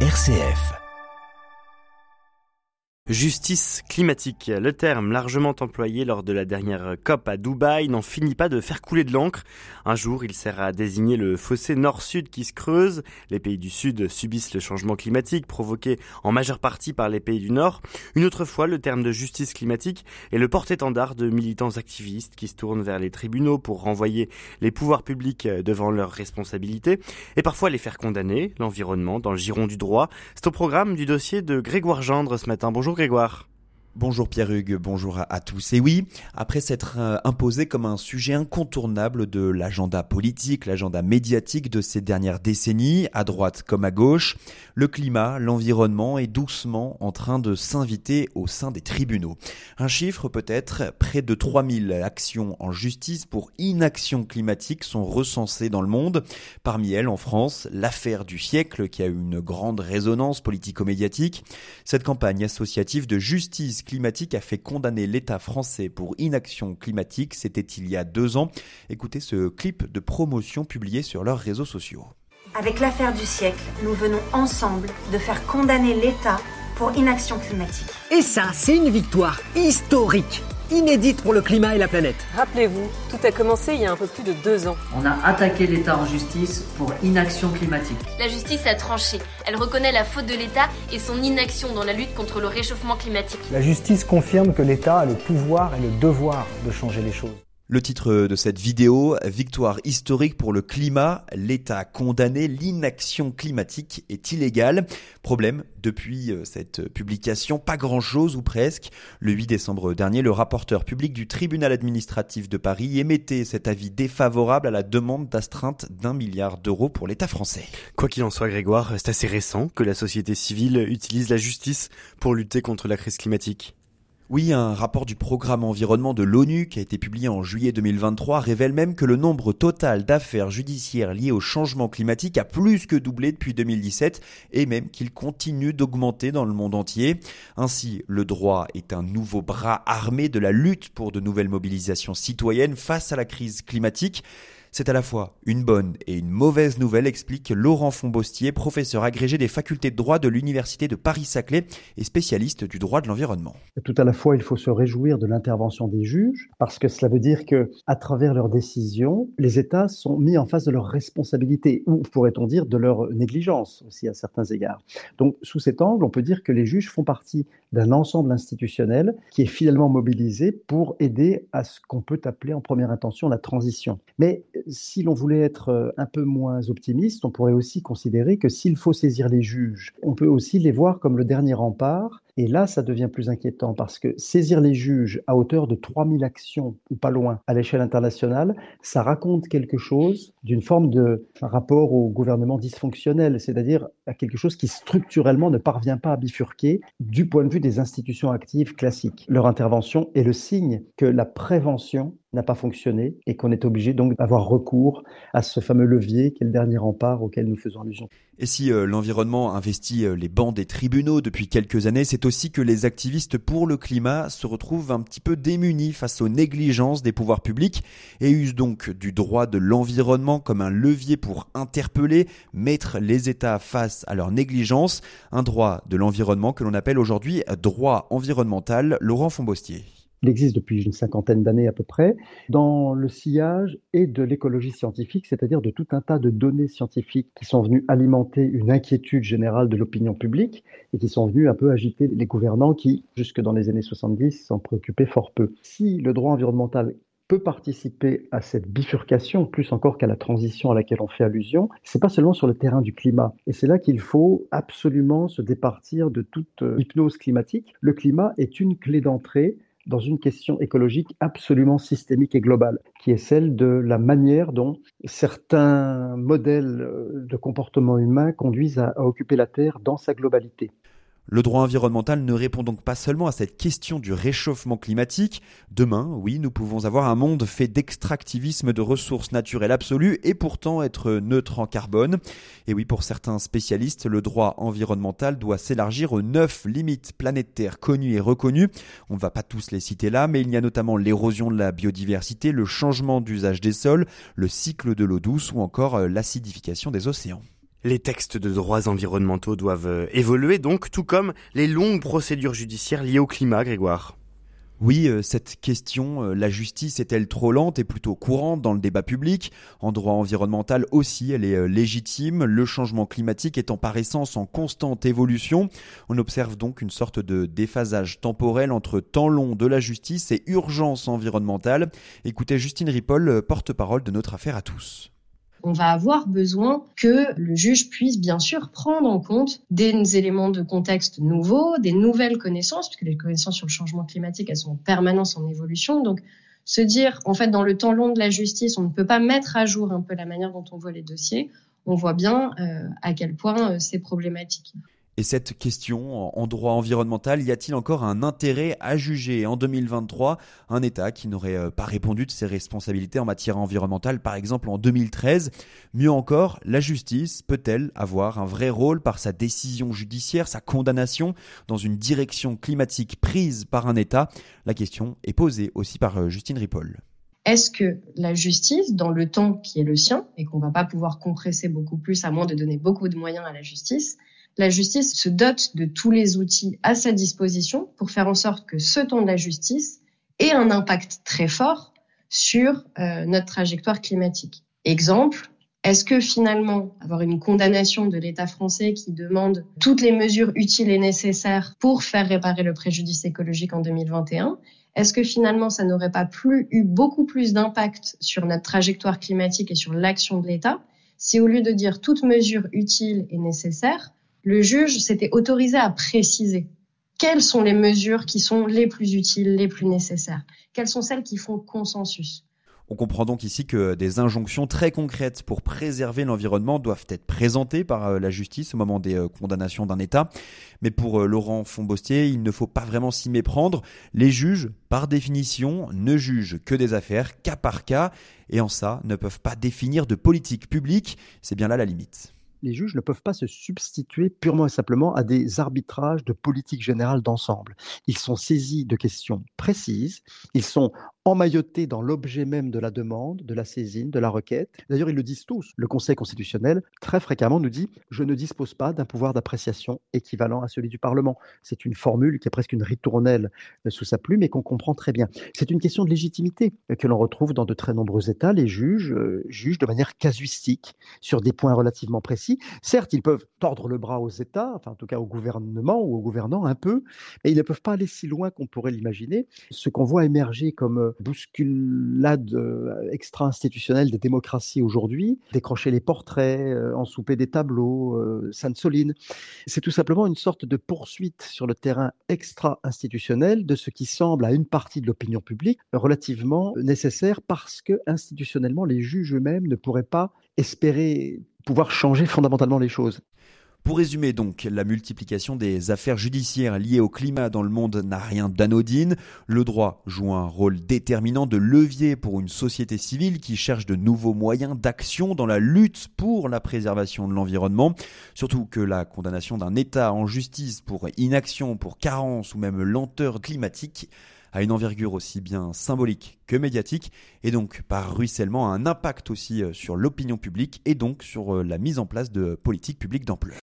RCF. Justice climatique. Le terme largement employé lors de la dernière COP à Dubaï n'en finit pas de faire couler de l'encre. Un jour, il sert à désigner le fossé nord-sud qui se creuse. Les pays du sud subissent le changement climatique provoqué en majeure partie par les pays du nord. Une autre fois, le terme de justice climatique est le porte-étendard de militants activistes qui se tournent vers les tribunaux pour renvoyer les pouvoirs publics devant leurs responsabilités et parfois les faire condamner. L'environnement dans le giron du droit. C'est au programme du dossier de Grégoire Gendre ce matin. Bonjour Grégoire. Bonjour Pierre-Hugues, bonjour à, tous. Et oui, après s'être euh, imposé comme un sujet incontournable de l'agenda politique, l'agenda médiatique de ces dernières décennies, à droite comme à gauche, le climat, l'environnement est doucement en train de s'inviter au sein des tribunaux. Un chiffre peut-être, près de 3000 actions en justice pour inaction climatique sont recensées dans le monde. Parmi elles, en France, l'affaire du siècle qui a eu une grande résonance politico-médiatique. Cette campagne associative de justice climatique a fait condamner l'État français pour inaction climatique. C'était il y a deux ans. Écoutez ce clip de promotion publié sur leurs réseaux sociaux. Avec l'affaire du siècle, nous venons ensemble de faire condamner l'État pour inaction climatique. Et ça, c'est une victoire historique inédite pour le climat et la planète. Rappelez-vous, tout a commencé il y a un peu plus de deux ans. On a attaqué l'État en justice pour inaction climatique. La justice a tranché. Elle reconnaît la faute de l'État et son inaction dans la lutte contre le réchauffement climatique. La justice confirme que l'État a le pouvoir et le devoir de changer les choses. Le titre de cette vidéo, Victoire historique pour le climat, l'État condamné, l'inaction climatique est illégale. Problème, depuis euh, cette publication, pas grand-chose ou presque. Le 8 décembre dernier, le rapporteur public du tribunal administratif de Paris émettait cet avis défavorable à la demande d'astreinte d'un milliard d'euros pour l'État français. Quoi qu'il en soit, Grégoire, c'est assez récent que la société civile utilise la justice pour lutter contre la crise climatique. Oui, un rapport du programme environnement de l'ONU qui a été publié en juillet 2023 révèle même que le nombre total d'affaires judiciaires liées au changement climatique a plus que doublé depuis 2017 et même qu'il continue d'augmenter dans le monde entier. Ainsi, le droit est un nouveau bras armé de la lutte pour de nouvelles mobilisations citoyennes face à la crise climatique. C'est à la fois une bonne et une mauvaise nouvelle, explique Laurent Fonbostier, professeur agrégé des facultés de droit de l'Université de Paris-Saclay et spécialiste du droit de l'environnement. Tout à la fois, il faut se réjouir de l'intervention des juges, parce que cela veut dire que, à travers leurs décisions, les États sont mis en face de leurs responsabilités, ou pourrait-on dire de leur négligence aussi à certains égards. Donc, sous cet angle, on peut dire que les juges font partie d'un ensemble institutionnel qui est finalement mobilisé pour aider à ce qu'on peut appeler en première intention la transition. Mais si l'on voulait être euh, un peu moins optimiste, on pourrait aussi considérer que s'il faut saisir les juges, on peut aussi les voir comme le dernier rempart et là, ça devient plus inquiétant parce que saisir les juges à hauteur de 3000 actions ou pas loin à l'échelle internationale, ça raconte quelque chose d'une forme de rapport au gouvernement dysfonctionnel, c'est-à-dire à quelque chose qui structurellement ne parvient pas à bifurquer du point de vue des institutions actives classiques. Leur intervention est le signe que la prévention n'a pas fonctionné et qu'on est obligé donc d'avoir recours à ce fameux levier qui est le dernier rempart auquel nous faisons allusion. Et si euh, l'environnement investit euh, les bancs des tribunaux depuis quelques années, c'est aussi que les activistes pour le climat se retrouvent un petit peu démunis face aux négligences des pouvoirs publics et usent donc du droit de l'environnement comme un levier pour interpeller, mettre les États face à leur négligence, un droit de l'environnement que l'on appelle aujourd'hui droit environnemental. Laurent Fonbostier. Il existe depuis une cinquantaine d'années à peu près, dans le sillage et de l'écologie scientifique, c'est-à-dire de tout un tas de données scientifiques qui sont venues alimenter une inquiétude générale de l'opinion publique et qui sont venues un peu agiter les gouvernants qui, jusque dans les années 70, s'en préoccupaient fort peu. Si le droit environnemental peut participer à cette bifurcation, plus encore qu'à la transition à laquelle on fait allusion, c'est pas seulement sur le terrain du climat. Et c'est là qu'il faut absolument se départir de toute euh, hypnose climatique. Le climat est une clé d'entrée dans une question écologique absolument systémique et globale, qui est celle de la manière dont certains modèles euh, de comportement humain conduisent à, occuper la Terre dans sa globalité. Le droit environnemental ne répond donc pas seulement à cette question du réchauffement climatique. Demain, oui, nous pouvons avoir un monde fait d'extractivisme de ressources naturelles absolues et pourtant être neutre en carbone. Et oui, pour certains spécialistes, le droit environnemental doit s'élargir aux neuf limites planétaires connues et reconnues. On ne va pas tous les citer là, mais il y a notamment l'érosion de la biodiversité, le changement d'usage des sols, le cycle de l'eau douce ou encore euh, l'acidification des océans. Les textes de droits environnementaux doivent euh, évoluer donc, tout comme les longues procédures judiciaires liées au climat, Grégoire. Oui, euh, cette question, euh, la justice est-elle trop lente et plutôt courante dans le débat public? En droit environnemental aussi, elle est légitime. Le changement climatique étant par essence en constante évolution, on observe donc une sorte de déphasage temporel entre temps long de la justice et urgence environnementale. Écoutez Justine Ripoll, porte-parole de notre affaire à tous on va avoir besoin que le juge puisse bien sûr prendre en compte des éléments de contexte nouveaux, des nouvelles connaissances, puisque les connaissances sur le changement climatique, elles sont en permanence en évolution. Donc, se dire, en fait, dans le temps long de la justice, on ne peut pas mettre à jour un peu la manière dont on voit les dossiers, on voit bien euh, à quel point euh, c'est problématique. Et cette question, en droit environnemental, y a-t-il encore un intérêt à juger? En 2023 un État qui n'aurait euh, pas répondu de ses responsabilités en matière environnementale, par exemple en 2013 Mieux encore, la justice peut-elle avoir un vrai rôle par sa décision judiciaire, sa condamnation dans une direction climatique prise par un État? La question est posée aussi par euh, Justine Ripoll. Est-ce que la justice, dans le temps qui est le sien, et qu'on va pas pouvoir compresser beaucoup plus à moins de donner beaucoup de moyens à la justice, la justice se dote de tous les outils à sa disposition pour faire en sorte que ce temps de la justice ait un impact très fort sur euh, notre trajectoire climatique. Exemple, est-ce que finalement avoir une condamnation de l'État français qui demande toutes les mesures utiles et nécessaires pour faire réparer le préjudice écologique en 2021, est-ce que finalement ça n'aurait pas plus eu beaucoup plus d'impact sur notre trajectoire climatique et sur l'action de l'État si au lieu de dire toutes mesures utiles et nécessaires, le juge s'était autorisé à préciser quelles sont les mesures qui sont les plus utiles, les plus nécessaires, quelles sont celles qui font consensus. On comprend donc ici que des injonctions très concrètes pour préserver l'environnement doivent être présentées par euh, la justice au moment des euh, condamnations d'un État. Mais pour euh, Laurent Fonbostier, il ne faut pas vraiment s'y méprendre. Les juges, par définition, ne jugent que des affaires cas par cas et en ça ne peuvent pas définir de politique publique. C'est bien là la limite les juges ne peuvent pas se substituer purement et simplement à des arbitrages de politique générale d'ensemble. Ils sont saisis de questions précises, ils sont emmaillotés dans l'objet même de la demande, de la saisine, de la requête. D'ailleurs, ils le disent tous. Le Conseil constitutionnel, très fréquemment, nous dit Je ne dispose pas d'un pouvoir d'appréciation équivalent à celui du Parlement. C'est une formule qui est presque une ritournelle euh, sous sa plume et qu'on comprend très bien. C'est une question de légitimité euh, que l'on retrouve dans de très nombreux États. Les juges euh, jugent de manière casuistique sur des points relativement précis. Certes, ils peuvent tordre le bras aux États, enfin en tout cas au gouvernement ou aux gouvernants un peu, mais ils ne peuvent pas aller si loin qu'on pourrait l'imaginer. Ce qu'on voit émerger comme bousculade euh, extra-institutionnelle des démocraties aujourd'hui, décrocher les portraits, euh, en souper des tableaux, euh, Sainte-Soline. C'est tout simplement une sorte de poursuite sur le terrain extra-institutionnel de ce qui semble à une partie de l'opinion publique relativement nécessaire parce que institutionnellement, les juges eux-mêmes ne pourraient pas espérer pouvoir changer fondamentalement les choses. Pour résumer donc, la multiplication des affaires judiciaires liées au climat dans le monde n'a rien d'anodine. Le droit joue un rôle déterminant de levier pour une société civile qui cherche de nouveaux moyens d'action dans la lutte pour la préservation de l'environnement. Surtout que la condamnation d'un État en justice pour inaction, pour carence ou même lenteur climatique a une envergure aussi bien symbolique que médiatique et donc par ruissellement a un impact aussi euh, sur l'opinion publique et donc sur euh, la mise en place de politiques publiques d'ampleur.